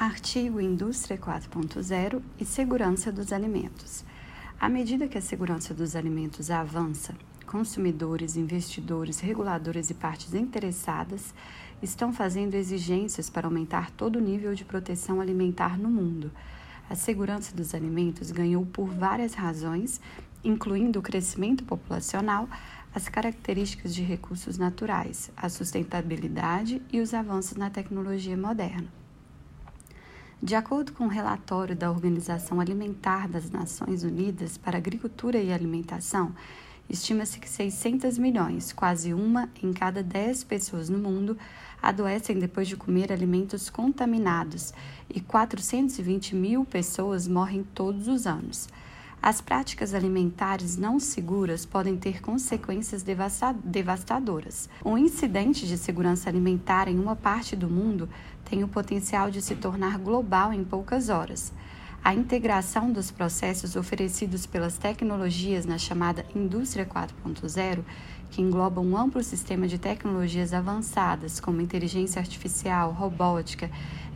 Artigo Indústria 4.0 e Segurança dos Alimentos. À medida que a segurança dos alimentos avança, consumidores, investidores, reguladores e partes interessadas estão fazendo exigências para aumentar todo o nível de proteção alimentar no mundo. A segurança dos alimentos ganhou por várias razões, incluindo o crescimento populacional, as características de recursos naturais, a sustentabilidade e os avanços na tecnologia moderna. De acordo com o um relatório da Organização Alimentar das Nações Unidas para Agricultura e Alimentação, estima-se que 600 milhões, quase uma em cada 10 pessoas no mundo, adoecem depois de comer alimentos contaminados e 420 mil pessoas morrem todos os anos. As práticas alimentares não seguras podem ter consequências devastadoras. Um incidente de segurança alimentar em uma parte do mundo tem o potencial de se tornar global em poucas horas. A integração dos processos oferecidos pelas tecnologias na chamada Indústria 4.0, que engloba um amplo sistema de tecnologias avançadas como inteligência artificial, robótica,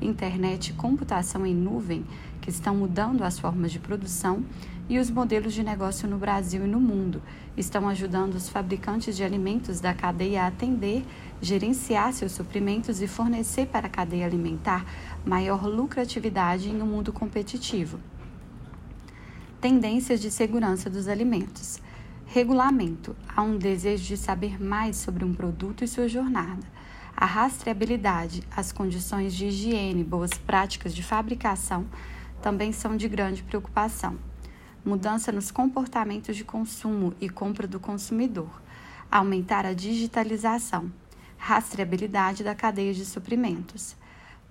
internet e computação em nuvem, que estão mudando as formas de produção, e os modelos de negócio no Brasil e no mundo, estão ajudando os fabricantes de alimentos da cadeia a atender, gerenciar seus suprimentos e fornecer para a cadeia alimentar maior lucratividade em um mundo competitivo. Tendências de segurança dos alimentos. Regulamento. Há um desejo de saber mais sobre um produto e sua jornada. A rastreabilidade, as condições de higiene, boas práticas de fabricação também são de grande preocupação. Mudança nos comportamentos de consumo e compra do consumidor. Aumentar a digitalização. Rastreabilidade da cadeia de suprimentos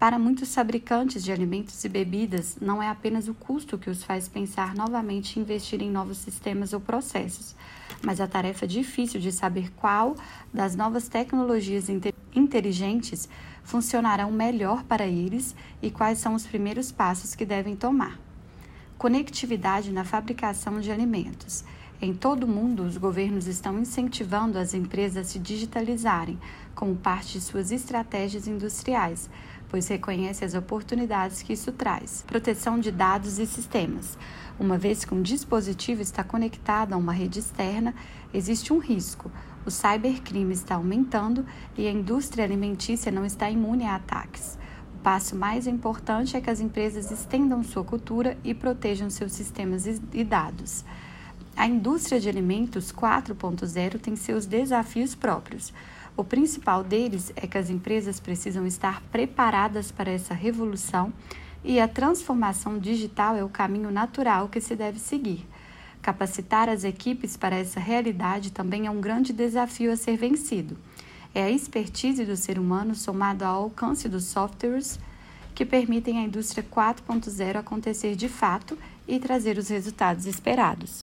para muitos fabricantes de alimentos e bebidas, não é apenas o custo que os faz pensar novamente em investir em novos sistemas ou processos, mas a tarefa difícil de saber qual das novas tecnologias inteligentes funcionarão melhor para eles e quais são os primeiros passos que devem tomar. Conectividade na fabricação de alimentos. Em todo o mundo, os governos estão incentivando as empresas a se digitalizarem como parte de suas estratégias industriais, pois reconhece as oportunidades que isso traz. Proteção de dados e sistemas. Uma vez que um dispositivo está conectado a uma rede externa, existe um risco. O cybercrime está aumentando e a indústria alimentícia não está imune a ataques. O passo mais importante é que as empresas estendam sua cultura e protejam seus sistemas e dados. A indústria de alimentos 4.0 tem seus desafios próprios. O principal deles é que as empresas precisam estar preparadas para essa revolução e a transformação digital é o caminho natural que se deve seguir. Capacitar as equipes para essa realidade também é um grande desafio a ser vencido. É a expertise do ser humano somado ao alcance dos softwares que permitem à indústria 4.0 acontecer de fato e trazer os resultados esperados.